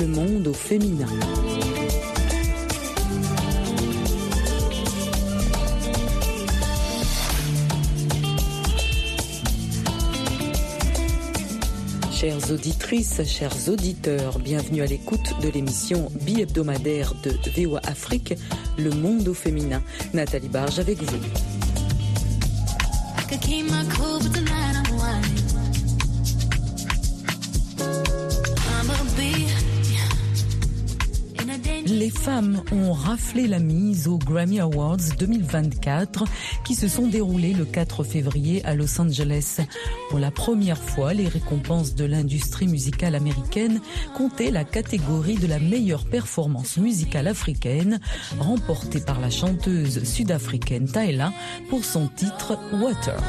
le monde au féminin. Chères auditrices, chers auditeurs, bienvenue à l'écoute de l'émission bi-hebdomadaire de VOA Afrique, Le Monde au féminin. Nathalie Barge avec vous. Les femmes ont raflé la mise aux Grammy Awards 2024 qui se sont déroulés le 4 février à Los Angeles. Pour la première fois, les récompenses de l'industrie musicale américaine comptaient la catégorie de la meilleure performance musicale africaine, remportée par la chanteuse sud-africaine Tyla pour son titre Water.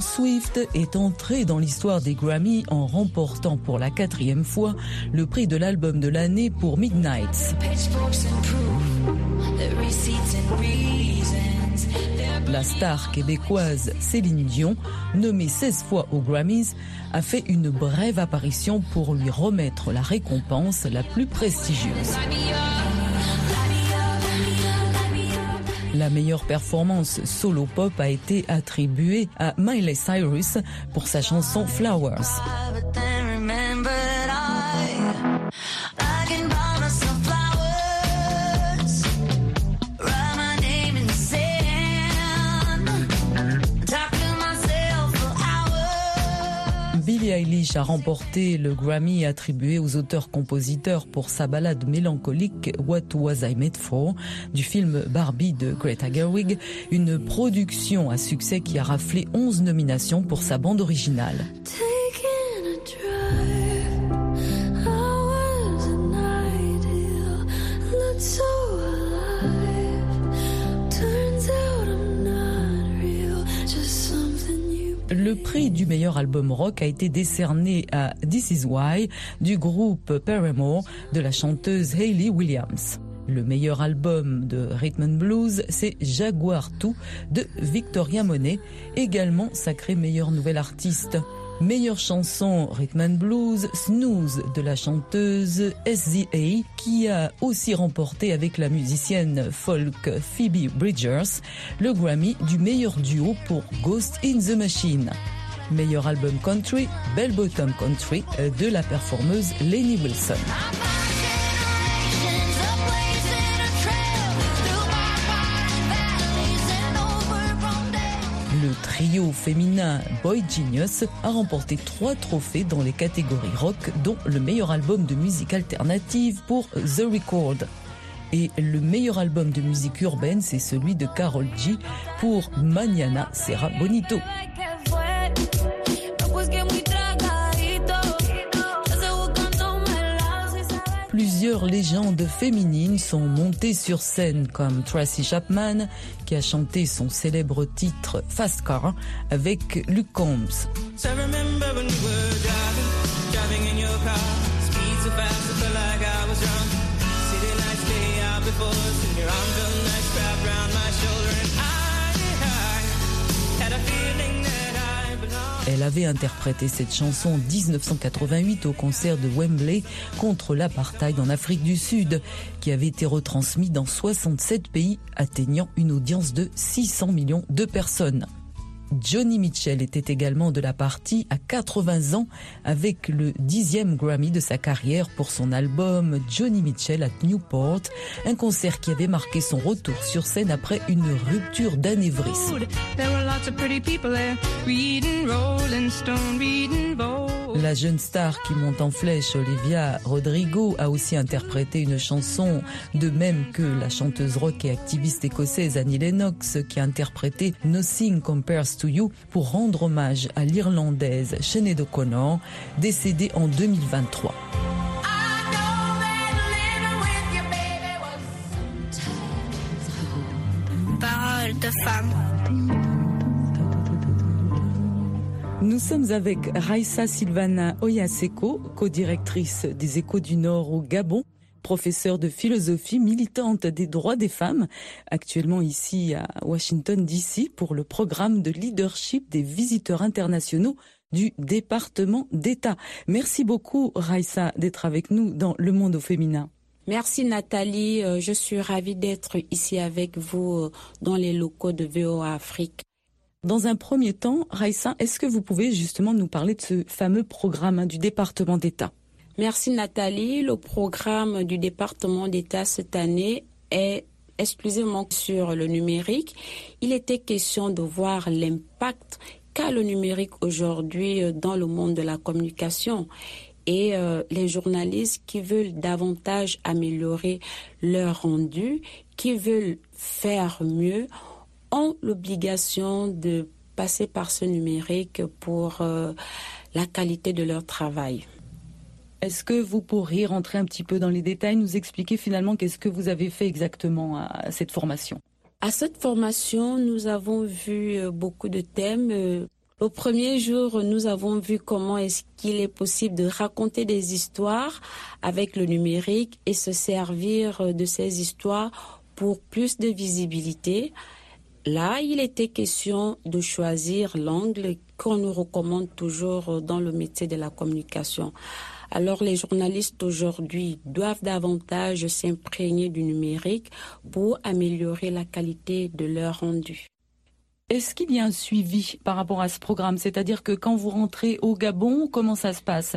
Swift est entrée dans l'histoire des Grammy en remportant pour la quatrième fois le prix de l'album de l'année pour Midnights. La star québécoise Céline Dion, nommée 16 fois aux Grammys, a fait une brève apparition pour lui remettre la récompense la plus prestigieuse. La meilleure performance solo pop a été attribuée à Miley Cyrus pour sa chanson Flowers. Eilish a remporté le Grammy attribué aux auteurs-compositeurs pour sa balade mélancolique What Was I Made For du film Barbie de Greta Gerwig, une production à succès qui a raflé 11 nominations pour sa bande originale. Le prix du meilleur album rock a été décerné à This Is Why du groupe Paramore de la chanteuse Hayley Williams. Le meilleur album de Rhythm and Blues, c'est Jaguar 2 de Victoria Monet, également sacré meilleur nouvel artiste. Meilleure chanson Rhythm and Blues, Snooze de la chanteuse SZA qui a aussi remporté avec la musicienne folk Phoebe Bridgers le Grammy du meilleur duo pour Ghost in the Machine. Meilleur album country, Bell Bottom Country de la performeuse Lenny Wilson. Trio féminin Boy Genius a remporté trois trophées dans les catégories rock, dont le meilleur album de musique alternative pour The Record. Et le meilleur album de musique urbaine, c'est celui de Carol G pour Mañana Serra Bonito. Plusieurs légendes féminines sont montées sur scène comme Tracy Chapman qui a chanté son célèbre titre Fast Car avec Luke Combs. Elle avait interprété cette chanson en 1988 au concert de Wembley contre l'apartheid en Afrique du Sud, qui avait été retransmis dans 67 pays, atteignant une audience de 600 millions de personnes. Johnny Mitchell était également de la partie à 80 ans avec le dixième Grammy de sa carrière pour son album Johnny Mitchell at Newport, un concert qui avait marqué son retour sur scène après une rupture d'anévrisme. La jeune star qui monte en flèche, Olivia Rodrigo, a aussi interprété une chanson, de même que la chanteuse rock et activiste écossaise Annie Lennox, qui a interprété Nothing Compares to You pour rendre hommage à l'Irlandaise Sinead O'Connor, décédée en 2023. Parole de femme. Nous sommes avec Raissa Silvana Oyaseko, co-directrice des Échos du Nord au Gabon, professeure de philosophie, militante des droits des femmes, actuellement ici à Washington DC pour le programme de leadership des visiteurs internationaux du département d'État. Merci beaucoup Raissa d'être avec nous dans Le Monde au féminin. Merci Nathalie, euh, je suis ravie d'être ici avec vous euh, dans les locaux de VOA Afrique. Dans un premier temps, Raissa, est-ce que vous pouvez justement nous parler de ce fameux programme hein, du département d'État? Merci Nathalie. Le programme du département d'État cette année est exclusivement sur le numérique. Il était question de voir l'impact qu'a le numérique aujourd'hui euh, dans le monde de la communication et euh, les journalistes qui veulent davantage améliorer leur rendu, qui veulent faire mieux, ont l'obligation de passer par ce numérique pour euh, la qualité de leur travail. Est-ce que vous pourriez rentrer un petit peu dans les détails, nous expliquer finalement qu'est-ce que vous avez fait exactement à cette formation? À cette formation, nous avons vu euh, beaucoup de thèmes. Euh, au premier jour, nous avons vu comment est-ce qu'il est possible de raconter des histoires avec le numérique et se servir de ces histoires pour plus de visibilité. Là, il était question de choisir l'angle qu'on nous recommande toujours dans le métier de la communication. Alors les journalistes aujourd'hui doivent davantage s'imprégner du numérique pour améliorer la qualité de leur rendu. Est-ce qu'il y a un suivi par rapport à ce programme? C'est-à-dire que quand vous rentrez au Gabon, comment ça se passe?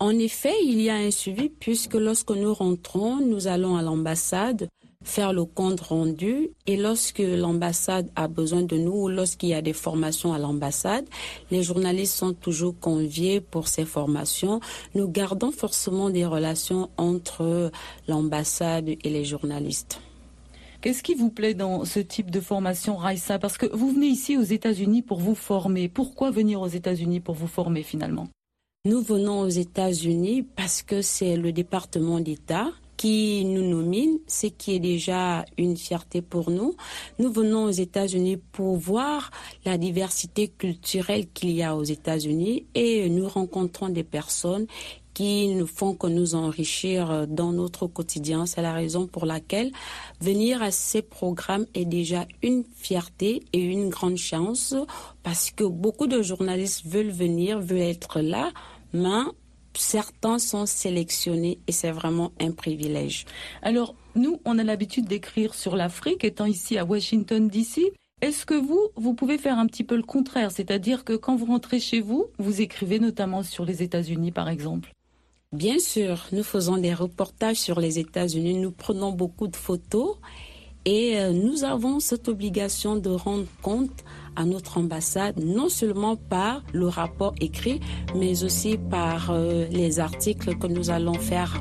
En effet, il y a un suivi puisque lorsque nous rentrons, nous allons à l'ambassade faire le compte rendu et lorsque l'ambassade a besoin de nous ou lorsqu'il y a des formations à l'ambassade, les journalistes sont toujours conviés pour ces formations. Nous gardons forcément des relations entre l'ambassade et les journalistes. Qu'est-ce qui vous plaît dans ce type de formation, Raissa? Parce que vous venez ici aux États-Unis pour vous former. Pourquoi venir aux États-Unis pour vous former finalement? Nous venons aux États-Unis parce que c'est le département d'État qui nous nomine, ce qui est déjà une fierté pour nous. Nous venons aux États-Unis pour voir la diversité culturelle qu'il y a aux États-Unis et nous rencontrons des personnes qui nous font que nous enrichir dans notre quotidien. C'est la raison pour laquelle venir à ces programmes est déjà une fierté et une grande chance parce que beaucoup de journalistes veulent venir, veulent être là, mais certains sont sélectionnés et c'est vraiment un privilège. Alors, nous, on a l'habitude d'écrire sur l'Afrique, étant ici à Washington, D.C. Est-ce que vous, vous pouvez faire un petit peu le contraire? C'est-à-dire que quand vous rentrez chez vous, vous écrivez notamment sur les États-Unis, par exemple? Bien sûr, nous faisons des reportages sur les États-Unis, nous prenons beaucoup de photos et euh, nous avons cette obligation de rendre compte à notre ambassade, non seulement par le rapport écrit, mais aussi par euh, les articles que nous allons faire.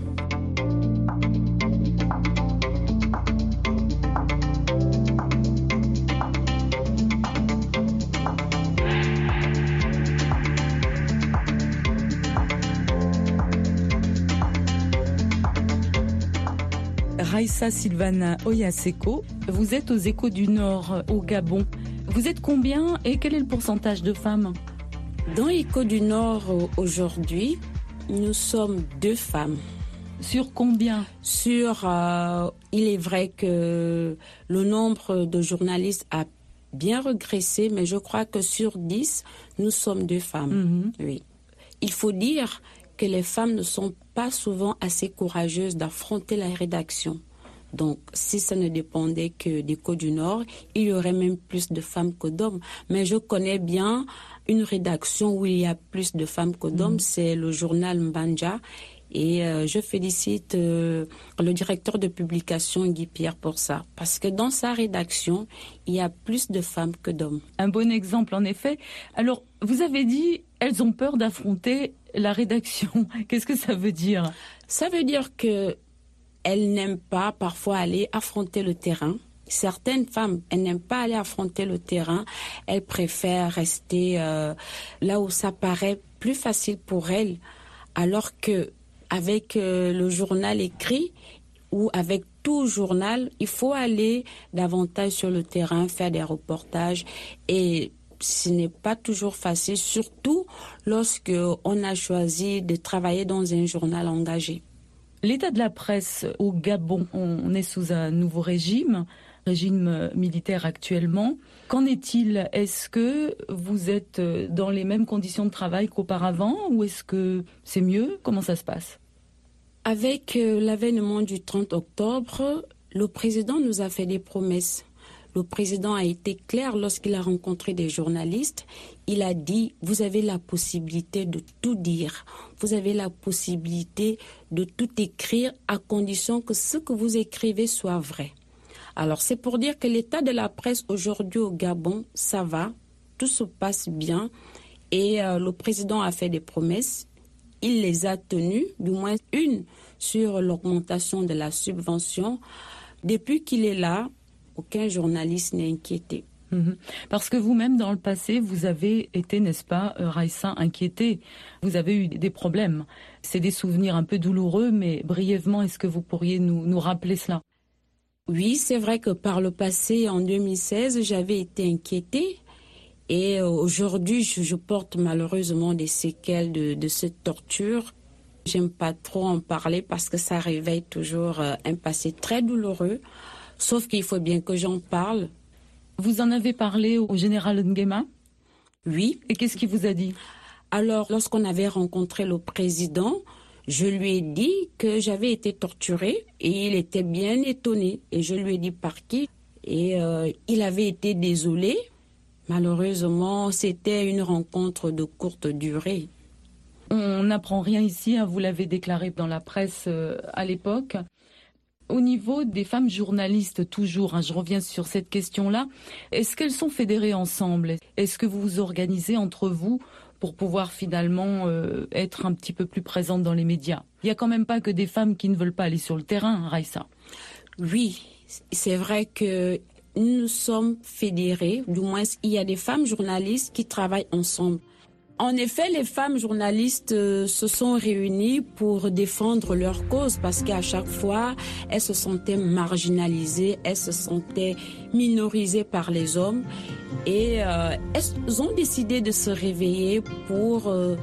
Raissa Silvana Oyaseko, vous êtes aux Échos du Nord au Gabon. Vous êtes combien et quel est le pourcentage de femmes Dans Écho du Nord aujourd'hui, nous sommes deux femmes. Sur combien Sur, euh, il est vrai que le nombre de journalistes a bien régressé, mais je crois que sur dix, nous sommes deux femmes. Mhm. Oui. Il faut dire que les femmes ne sont pas souvent assez courageuses d'affronter la rédaction. Donc, si ça ne dépendait que des Côtes du Nord, il y aurait même plus de femmes que d'hommes. Mais je connais bien une rédaction où il y a plus de femmes que d'hommes, mm. c'est le journal Mbanja. Et euh, je félicite euh, le directeur de publication Guy Pierre pour ça, parce que dans sa rédaction, il y a plus de femmes que d'hommes. Un bon exemple, en effet. Alors, vous avez dit, elles ont peur d'affronter la rédaction. Qu'est-ce que ça veut dire? Ça veut dire que elles n'aiment pas parfois aller affronter le terrain. Certaines femmes, elles n'aiment pas aller affronter le terrain. Elles préfèrent rester euh, là où ça paraît plus facile pour elles, alors que avec euh, le journal écrit ou avec tout journal, il faut aller davantage sur le terrain, faire des reportages et ce n'est pas toujours facile, surtout lorsque on a choisi de travailler dans un journal engagé. L'état de la presse au Gabon, on est sous un nouveau régime, régime militaire actuellement. Qu'en est-il? Est-ce que vous êtes dans les mêmes conditions de travail qu'auparavant ou est-ce que c'est mieux? Comment ça se passe? Avec euh, l'avènement du 30 octobre, le président nous a fait des promesses. Le président a été clair lorsqu'il a rencontré des journalistes. Il a dit, vous avez la possibilité de tout dire. Vous avez la possibilité de tout écrire à condition que ce que vous écrivez soit vrai. Alors c'est pour dire que l'état de la presse aujourd'hui au Gabon, ça va, tout se passe bien et euh, le président a fait des promesses, il les a tenues, du moins une sur l'augmentation de la subvention. Depuis qu'il est là, aucun journaliste n'est inquiété. Mhm. Parce que vous-même, dans le passé, vous avez été, n'est-ce pas, euh, Raïssa, inquiété. Vous avez eu des problèmes. C'est des souvenirs un peu douloureux, mais brièvement, est-ce que vous pourriez nous, nous rappeler cela? Oui, c'est vrai que par le passé, en 2016, j'avais été inquiétée. Et euh, aujourd'hui, je, porte malheureusement des séquelles de, cette torture. J'aime pas trop en parler parce que ça réveille toujours euh, un passé très douloureux. Sauf qu'il faut bien que j'en parle. Vous en avez parlé au général Nguema? Oui. Et qu'est-ce qu'il vous a dit? Alors, lorsqu'on avait rencontré le président, je lui ai dit que j'avais été torturée et il était bien étonné. Et je lui ai dit par qui? Et euh, il avait été désolé. Malheureusement, c'était une rencontre de courte durée. On n'apprend rien ici, hein, vous l'avez déclaré dans la presse euh, à l'époque. Au niveau des femmes journalistes, toujours, hein, je reviens sur cette question-là, est-ce qu'elles sont fédérées ensemble? Est-ce que vous vous organisez entre vous pour pouvoir finalement euh, être un petit peu plus présentes dans les médias? Il n'y a quand même pas que des femmes qui ne veulent pas aller sur le terrain, Raissa. Oui, c'est vrai que nous sommes fédérés, du moins il y a des femmes journalistes qui travaillent ensemble. En effet, les femmes journalistes euh, se sont réunies pour défendre leur cause parce qu'à chaque fois, elles se sentaient marginalisées, elles se sentaient minorisées par les hommes et euh, elles ont décidé de se réveiller pour euh,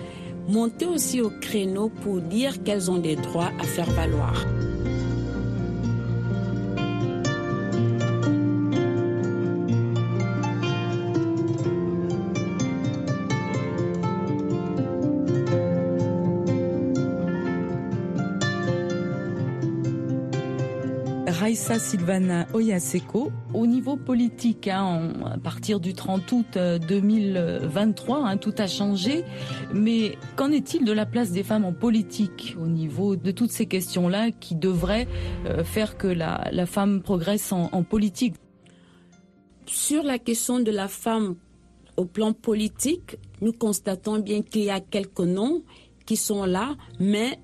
monter aussi au créneau pour dire qu'elles ont des droits à faire valoir. Oyaseko. Au niveau politique, hein, à partir du 30 août 2023, euh, hein, tout a changé. Mais qu'en est-il de la place des femmes en politique au niveau de toutes ces questions-là qui devraient euh, faire que la, femme progresse en politique? Sur la question de la femme au plan politique, nous constatons bien qu'il y a quelques noms qui sont là, mais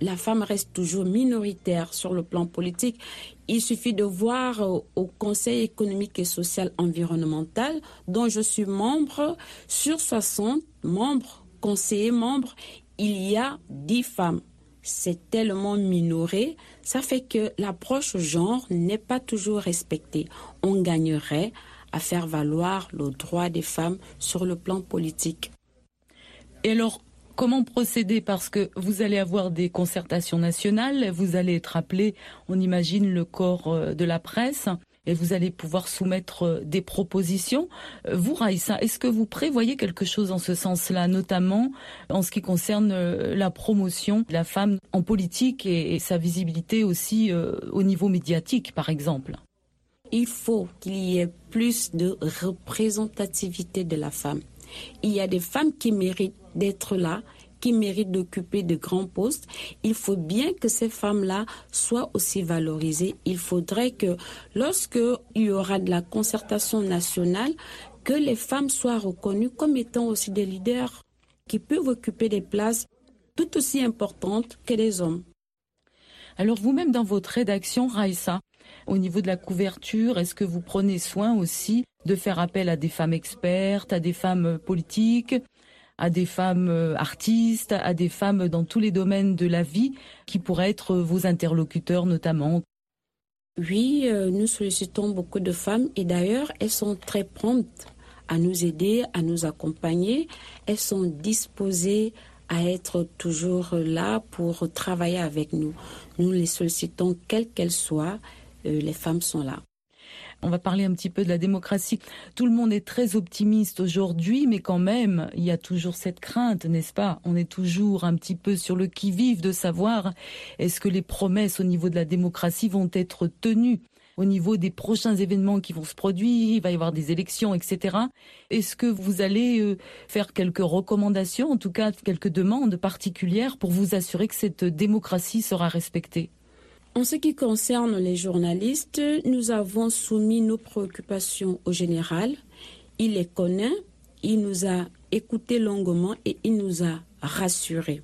la femme reste toujours minoritaire sur le plan politique. Il suffit de voir au Conseil économique et social environnemental, dont je suis membre, sur 60 membres, conseillers membres, il y a 10 femmes. C'est tellement minoré, ça fait que l'approche genre n'est pas toujours respectée. On gagnerait à faire valoir le droit des femmes sur le plan politique. Et alors, Comment procéder? Parce que vous allez avoir des concertations nationales, vous allez être appelé, on imagine, le corps euh, de la presse et vous allez pouvoir soumettre euh, des propositions. Euh, vous, Raïssa, est-ce que vous prévoyez quelque chose en ce sens-là, notamment en ce qui concerne la promotion de la femme en politique et, sa visibilité aussi au niveau médiatique, par exemple? Il faut qu'il y ait plus de représentativité de la femme. Il y a des femmes qui méritent d'être là, qui méritent d'occuper de grands postes. Il faut bien que ces femmes-là soient aussi valorisées. Il faudrait que lorsque il y aura de la concertation nationale, que les femmes soient reconnues comme étant aussi des leaders qui peuvent occuper des places tout aussi importantes que les hommes. Alors vous-même dans votre rédaction, Raïssa, au niveau de la couverture, est-ce que vous prenez soin aussi de faire appel à des femmes expertes, à des femmes politiques, à des femmes euh, artistes, à des femmes dans tous les domaines de la vie qui pourraient être vos interlocuteurs notamment Oui, euh, nous sollicitons beaucoup de femmes et d'ailleurs elles sont très promptes à nous aider, à nous accompagner. Elles sont disposées à être toujours là pour travailler avec nous. Nous les sollicitons, quelles qu'elles soient, euh, les femmes sont là. On va parler un petit peu de la démocratie. Tout le monde est très optimiste aujourd'hui, mais quand même, il y a toujours cette crainte, n'est-ce pas? On est toujours un petit peu sur le qui-vive de savoir est-ce que les promesses au niveau de la démocratie vont être tenues au niveau des prochains événements qui vont se produire, il va y avoir des élections, etc. Est-ce que vous allez euh, faire quelques recommandations, en tout cas quelques demandes particulières pour vous assurer que cette démocratie sera respectée? En ce qui concerne les journalistes, nous avons soumis nos préoccupations au général. Il les connaît, il nous a écoutés longuement et il nous a rassurés.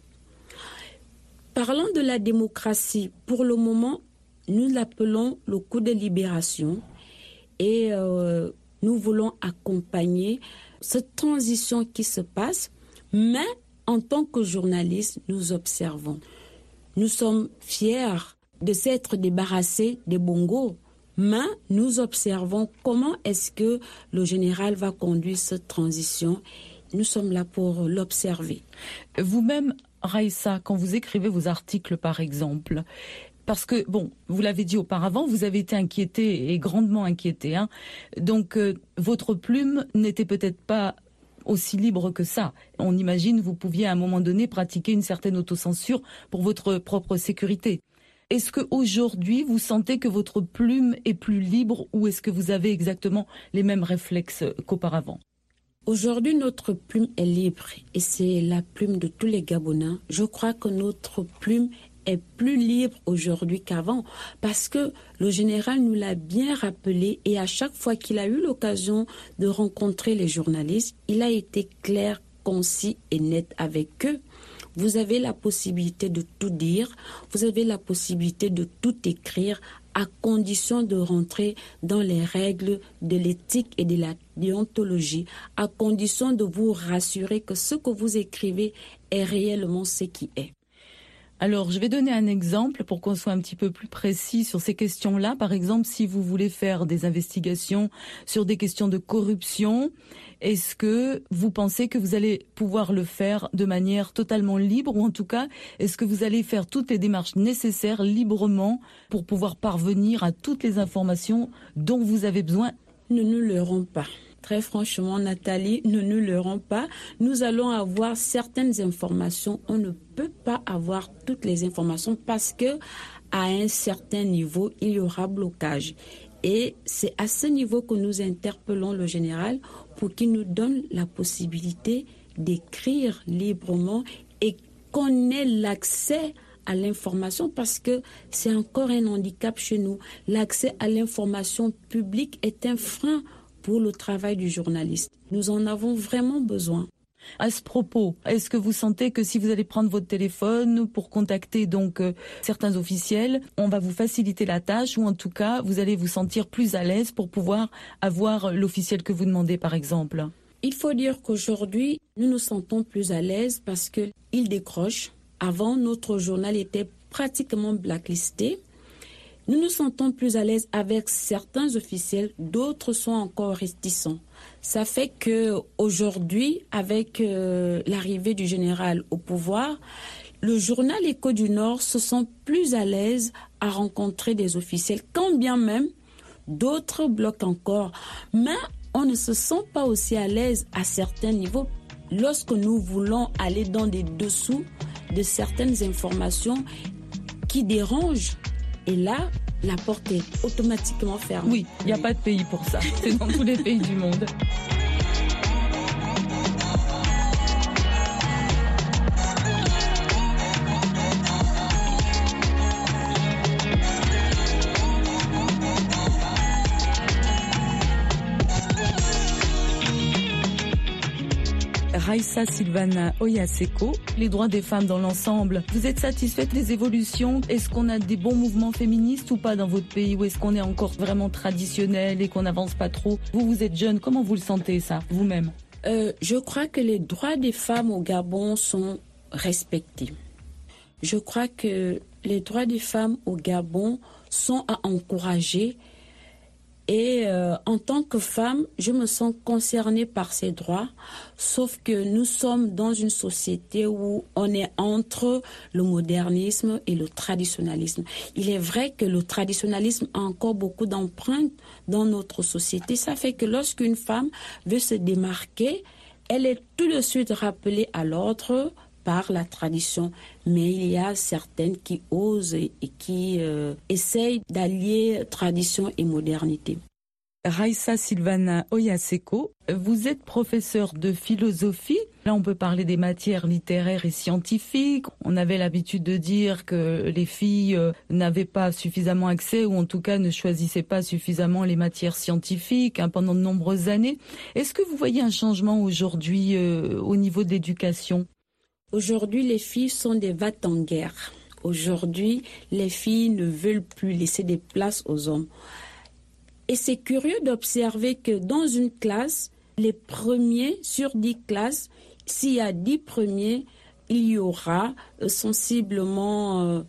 Parlant de la démocratie, pour le moment, nous l'appelons le coup de libération et euh, nous voulons accompagner cette transition qui se passe, mais en tant que journalistes, nous observons. Nous sommes fiers de s'être débarrassé des bongos. Mais nous observons comment est-ce que le général va conduire cette transition. Nous sommes là pour l'observer. Vous-même, Raïssa, quand vous écrivez vos articles, par exemple, parce que, bon, vous l'avez dit auparavant, vous avez été inquiété et grandement inquiété. Hein. Donc, euh, votre plume n'était peut-être pas aussi libre que ça. On imagine vous pouviez à un moment donné pratiquer une certaine autocensure pour votre propre sécurité. Est-ce qu'aujourd'hui, vous sentez que votre plume est plus libre ou est-ce que vous avez exactement les mêmes réflexes qu'auparavant? Aujourd'hui, notre plume est libre et c'est la plume de tous les Gabonais. Je crois que notre plume est plus libre aujourd'hui qu'avant parce que le général nous l'a bien rappelé et à chaque fois qu'il a eu l'occasion de rencontrer les journalistes, il a été clair, concis et net avec eux. Vous avez la possibilité de tout dire, vous avez la possibilité de tout écrire à condition de rentrer dans les règles de l'éthique et de la déontologie, à condition de vous rassurer que ce que vous écrivez est réellement ce qui est. Alors, je vais donner un exemple pour qu'on soit un petit peu plus précis sur ces questions-là. Par exemple, si vous voulez faire des investigations sur des questions de corruption, est-ce que vous pensez que vous allez pouvoir le faire de manière totalement libre? Ou en tout cas, est-ce que vous allez faire toutes les démarches nécessaires librement pour pouvoir parvenir à toutes les informations dont vous avez besoin? Nous ne l'aurons pas. Très franchement, Nathalie, ne nous leurrons pas. Nous allons avoir certaines informations. On ne peut pas avoir toutes les informations parce que à un certain niveau, il y aura blocage. Et c'est à ce niveau que nous interpellons le général pour qu'il nous donne la possibilité d'écrire librement et qu'on ait l'accès à l'information parce que c'est encore un handicap chez nous. L'accès à l'information publique est un frein pour le travail du journaliste. Nous en avons vraiment besoin. À ce propos, est-ce que vous sentez que si vous allez prendre votre téléphone pour contacter donc euh, certains officiels, on va vous faciliter la tâche ou en tout cas vous allez vous sentir plus à l'aise pour pouvoir avoir l'officiel que vous demandez par exemple? Il faut dire qu'aujourd'hui, nous nous sentons plus à l'aise parce que il décroche. Avant, notre journal était pratiquement blacklisté. Nous nous sentons plus à l'aise avec certains officiels, d'autres sont encore réticents. Ça fait que aujourd'hui, avec euh, l'arrivée du général au pouvoir, le journal Écho du Nord se sent plus à l'aise à rencontrer des officiels, quand bien même d'autres bloquent encore. Mais on ne se sent pas aussi à l'aise à certains niveaux lorsque nous voulons aller dans des dessous de certaines informations qui dérangent et là, la porte est automatiquement fermée. Oui, il n'y a pas de pays pour ça. C'est dans tous les pays du monde. Raissa Silvana Oyaseko, les droits des femmes dans l'ensemble. Vous êtes satisfaite des évolutions? Est-ce qu'on a des bons mouvements féministes ou pas dans votre pays? Ou est-ce qu'on est encore vraiment traditionnel et qu'on n'avance pas trop? Vous, vous êtes jeune, comment vous le sentez ça, vous-même? Euh, Je crois que les droits des femmes au Gabon sont respectés. Je crois que les droits des femmes au Gabon sont à encourager Et euh, en tant que femme, je me sens concernée par ces droits, sauf que nous sommes dans une société où on est entre le modernisme et le traditionnalisme. Il est vrai que le traditionnalisme a encore beaucoup d'empreintes dans notre société. Ça fait que lorsqu'une femme veut se démarquer, elle est tout de suite rappelée à l'ordre par la tradition, mais il y a certaines qui osent et qui euh, essayent d'allier tradition et modernité. Raissa Silvana Oyaseko, vous êtes professeur de philosophie. Là, on peut parler des matières littéraires et scientifiques. On avait l'habitude de dire que les filles euh, n'avaient pas suffisamment accès ou en tout cas ne choisissaient pas suffisamment les matières scientifiques hein, pendant de nombreuses années. Est-ce que vous voyez un changement aujourd'hui euh, au niveau de l'éducation? Aujourd'hui, les filles sont des vats en guerre. Aujourd'hui, les filles ne veulent plus laisser des places aux hommes. Et c'est curieux d'observer que dans une classe, les premiers sur dix classes, s'il y a dix premiers, il y aura euh, sensiblement euh,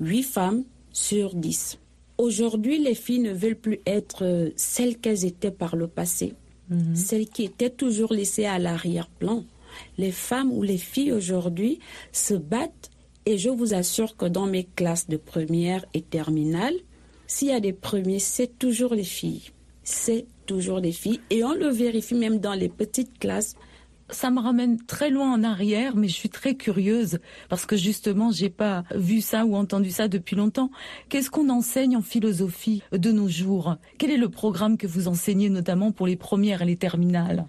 huit femmes sur dix. Aujourd'hui, les filles ne veulent plus être euh, celles qu'elles étaient par le passé, mhm. celles qui étaient toujours laissées à l'arrière-plan les femmes ou les filles aujourd'hui se battent et je vous assure que dans mes classes de première et terminale, s'il y a des premiers, c'est toujours les filles. C'est toujours les filles. Et on le vérifie même dans les petites classes. Ça me ramène très loin en arrière, mais je suis très curieuse parce que justement, j'ai pas vu ça ou entendu ça depuis longtemps. Qu'est-ce qu'on enseigne en philosophie de nos jours? Quel est le programme que vous enseignez notamment pour les premières et les terminales?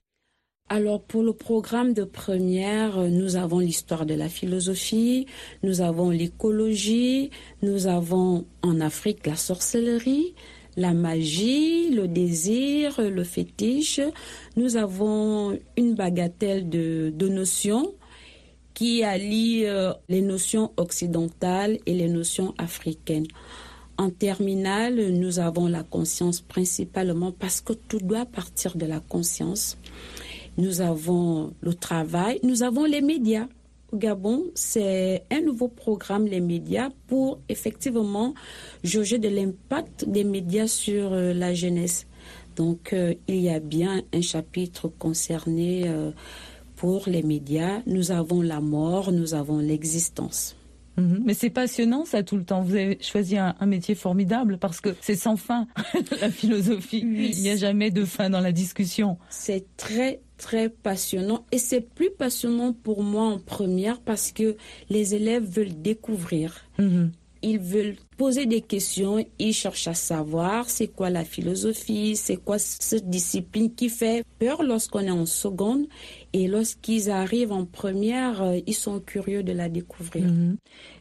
Alors pour le programme de première, euh, nous avons l'histoire de la philosophie, nous avons l'écologie, nous avons en Afrique la sorcellerie, la magie, le désir, le fétiche. Nous avons une bagatelle de, notions qui allie euh, les notions occidentales et les notions africaines. En terminale, nous avons la conscience principalement parce que tout doit partir de la conscience nous avons le travail, nous avons les médias. Au Gabon, c'est un nouveau programme, les médias, pour effectivement jauger de l'impact des médias sur euh, la jeunesse. Donc, euh, il y a bien un chapitre concerné euh, pour les médias. Nous avons la mort, nous avons l'existence. Mhm. Mais c'est passionnant ça tout le temps. Vous avez choisi un, métier formidable parce que c'est sans fin la philosophie. Il n'y a jamais de fin dans la discussion. C'est très très passionnant et c'est plus passionnant pour moi en première parce que les élèves veulent découvrir. Mhm. Ils veulent poser des questions, ils cherchent à savoir c'est quoi la philosophie, c'est quoi cette discipline qui fait peur lorsqu'on est en seconde et lorsqu'ils arrivent en première, euh, ils sont curieux de la découvrir. Mhm.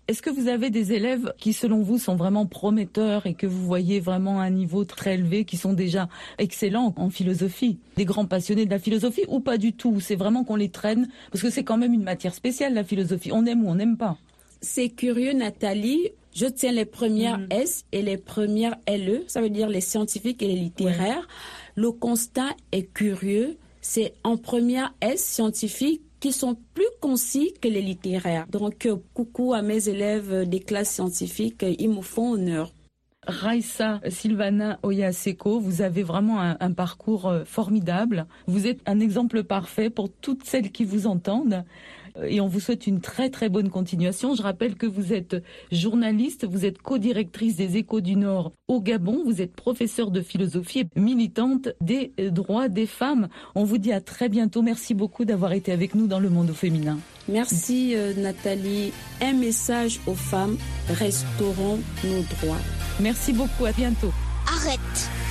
Est-ce que vous avez des élèves qui, selon vous, sont vraiment prometteurs et que vous voyez vraiment à un niveau très élevé, qui sont déjà excellents en philosophie Des grands passionnés de la philosophie ou pas du tout? C'est vraiment qu'on les traîne Parce que c'est quand même une matière spéciale, la philosophie. On aime ou on n'aime pas C'est curieux, Nathalie. Je tiens les premières mhm. S et les premières LE, ça veut dire les scientifiques et les littéraires. Le constat est curieux. C'est en première S scientifique qui sont plus concis que les littéraires. Donc, euh, coucou à mes élèves des classes scientifiques, ils me font honneur. Raissa Silvana Oyaseko, vous avez vraiment un, parcours euh, formidable. Vous êtes un exemple parfait pour toutes celles qui vous entendent et on vous souhaite une très très bonne continuation. Je rappelle que vous êtes journaliste, vous êtes co-directrice des Échos du Nord au Gabon, vous êtes professeure de philosophie et militante des droits des femmes. On vous dit à très bientôt. Merci beaucoup d'avoir été avec nous dans le monde féminin. Merci euh, Nathalie. Un message aux femmes, restaurons nos droits. Merci beaucoup, à bientôt. Arrête